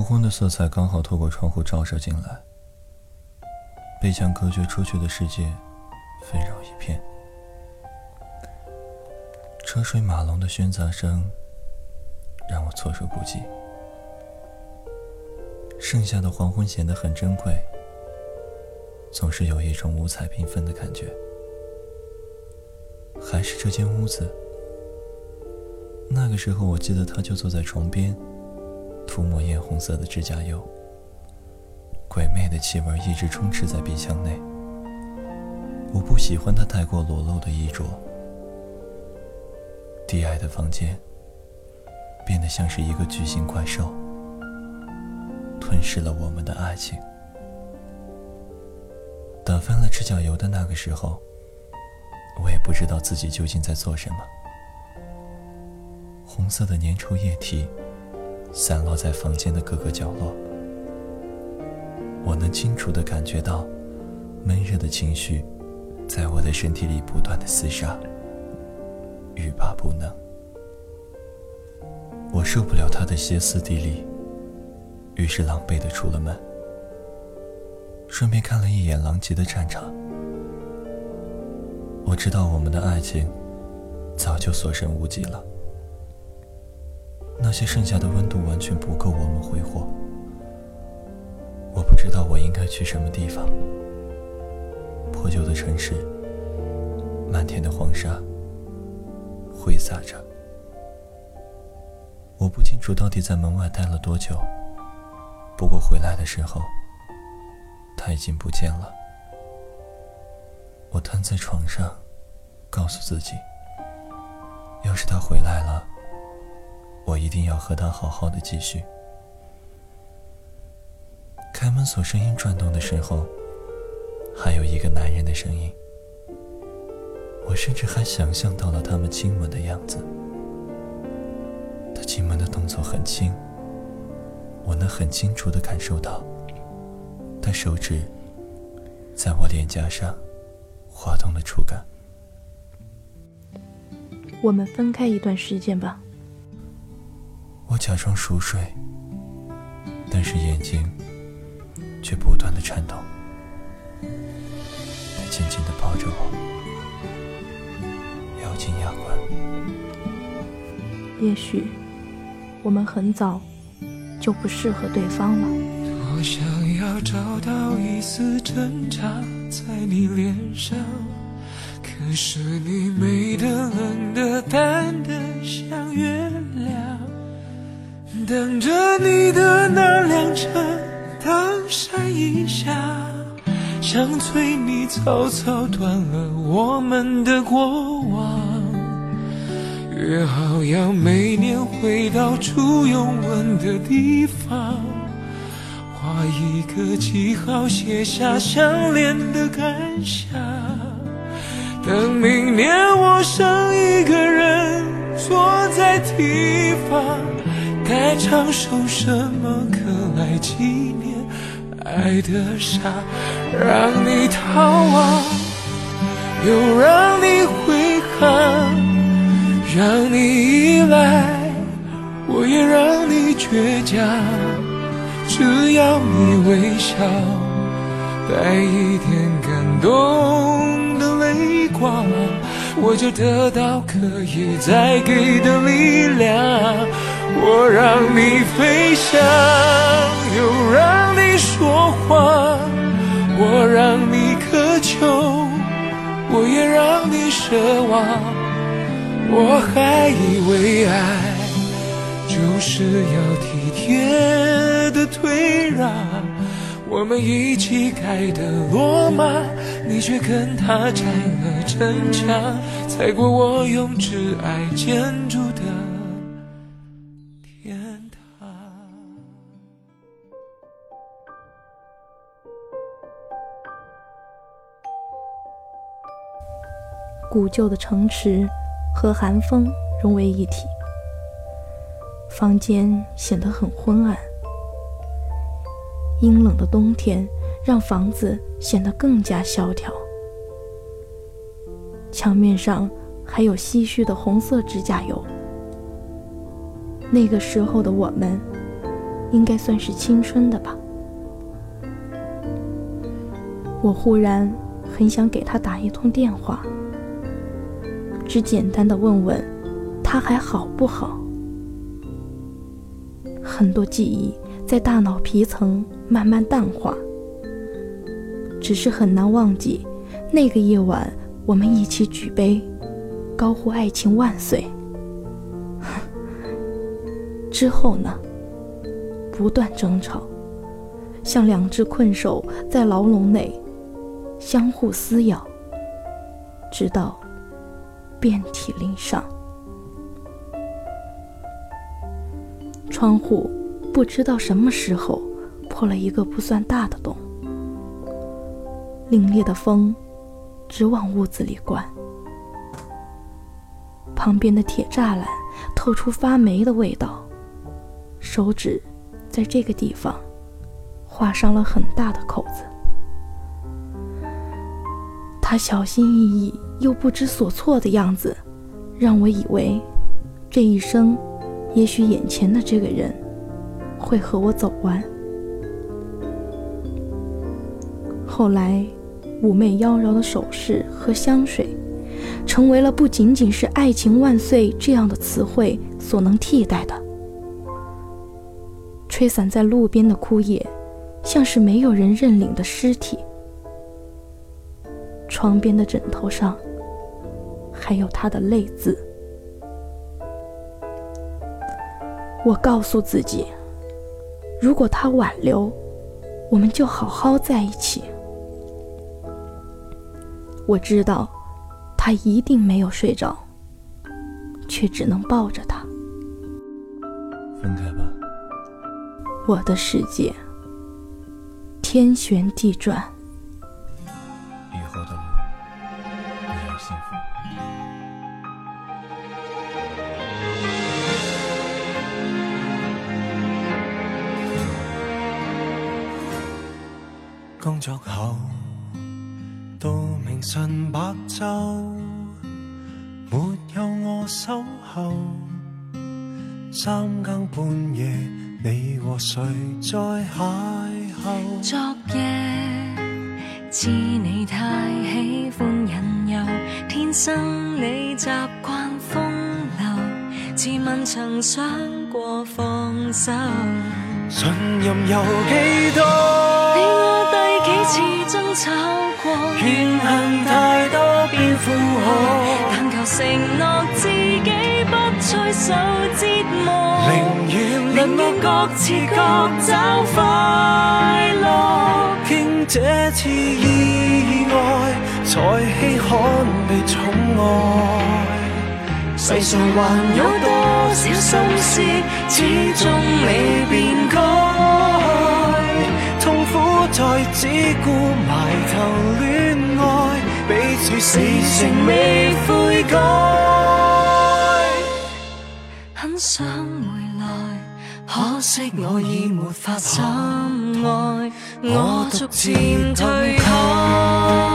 黄昏的色彩刚好透过窗户照射进来，被墙隔绝出去的世界纷扰一片。车水马龙的喧杂声让我措手不及。剩下的黄昏显得很珍贵，总是有一种五彩缤纷的感觉。还是这间屋子。那个时候，我记得他就坐在床边，涂抹艳红色的指甲油。鬼魅的气味一直充斥在鼻腔内。我不喜欢他太过裸露的衣着。低矮的房间变得像是一个巨型怪兽，吞噬了我们的爱情。打翻了指甲油的那个时候，我也不知道自己究竟在做什么。红色的粘稠液体散落在房间的各个角落，我能清楚地感觉到闷热的情绪在我的身体里不断的厮杀，欲罢不能。我受不了他的歇斯底里，于是狼狈地出了门，顺便看了一眼狼藉的战场。我知道我们的爱情早就所剩无几了。那些剩下的温度完全不够我们挥霍。我不知道我应该去什么地方。破旧的城市，漫天的黄沙，挥洒着。我不清楚到底在门外待了多久。不过回来的时候，他已经不见了。我瘫在床上，告诉自己：要是他回来了。我一定要和他好好的继续。开门锁声音转动的时候，还有一个男人的声音。我甚至还想象到了他们亲吻的样子。他进门的动作很轻，我能很清楚的感受到，他手指在我脸颊上滑动的触感。我们分开一段时间吧。我假装熟睡，但是眼睛却不断的颤抖。他紧紧的抱着我，咬紧牙关。也许我们很早就不适合对方了。多想要找到一丝挣扎在你脸上，可是你美得、冷得、淡得，像月亮。等着你的那辆车灯闪一下，像催你草草断了我们的过往。约好要每年回到初拥吻的地方，画一个记号，写下相恋的感想。等明年我剩一个人坐在堤防。该唱首什么歌来纪念爱的傻？让你逃亡，又让你悔恨，让你依赖，我也让你倔强。只要你微笑，带一点感动的泪光，我就得到可以再给的力量。我让你飞翔，又让你说谎；我让你渴求，我也让你奢望。我还以为爱就是要体贴的退让，我们一起盖的罗马，你却跟他拆了城墙，踩过我用挚爱建筑的。古旧的城池和寒风融为一体，房间显得很昏暗。阴冷的冬天让房子显得更加萧条。墙面上还有唏嘘的红色指甲油。那个时候的我们，应该算是青春的吧。我忽然很想给他打一通电话，只简单的问问他还好不好。很多记忆在大脑皮层慢慢淡化，只是很难忘记那个夜晚我们一起举杯，高呼“爱情万岁”。之后呢？不断争吵，像两只困兽在牢笼内相互撕咬，直到遍体鳞伤。窗户不知道什么时候破了一个不算大的洞，凛冽的风直往屋子里灌。旁边的铁栅栏透出发霉的味道，手指在这个地方划上了很大的口子。他小心翼翼又不知所措的样子，让我以为这一生。也许眼前的这个人会和我走完。后来，妩媚妖娆的首饰和香水，成为了不仅仅是“爱情万岁”这样的词汇所能替代的。吹散在路边的枯叶，像是没有人认领的尸体。床边的枕头上，还有他的泪渍。我告诉自己，如果他挽留，我们就好好在一起。我知道，他一定没有睡着，却只能抱着他。分开吧。我的世界，天旋地转。工作后到明晨白昼，没有我守候。三更半夜，你和谁在邂逅？昨夜知你太喜欢引诱，天生你习惯风流，自问曾想过放手，信任有几多？次争吵过，怨恨太多变负荷，但求承诺自己不再受折磨。宁愿宁愿各自各找快乐，经这次意外，才稀罕被宠爱。世上还有多少心事，始终未变改。再只顾埋头恋爱，彼此死情未悔改。很想回来，可惜我已没法深爱，我逐渐退开。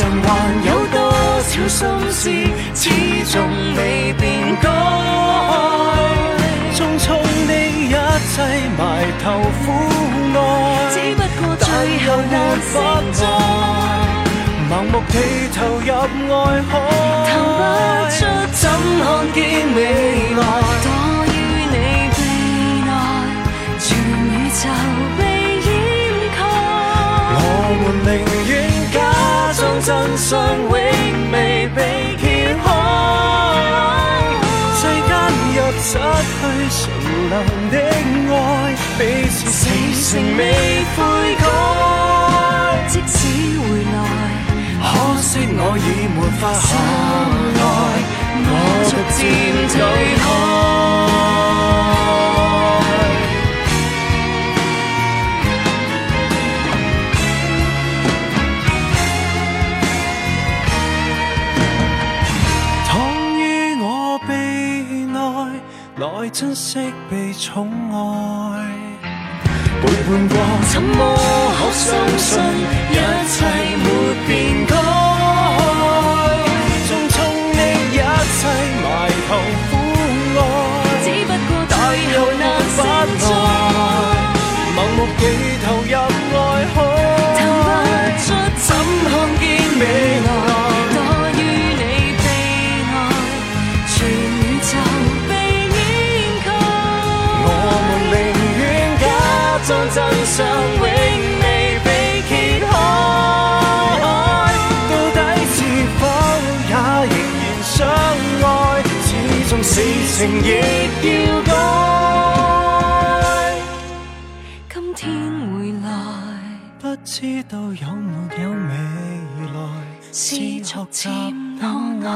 上还有多少心事，始终未变改？匆匆的一切埋头苦爱，只不过最后难承载。盲目地投入爱海，投不出怎看见未来？躲于你臂内，全宇宙被掩盖。我们宁愿。真相永未被揭开，世间若失去纯良的爱，彼此死性未悔改。即使回来，可惜我已没法可爱。漸退开。寵愛。背叛过，怎么可相信一切没变改？匆匆的一切埋头苦爱，只不過但最又後難不承載。愛，盲目地真相永未被揭開，到底是否也仍然相愛？始終事情亦要改。今天回來，不知道有沒有未來，是逐漸可愛。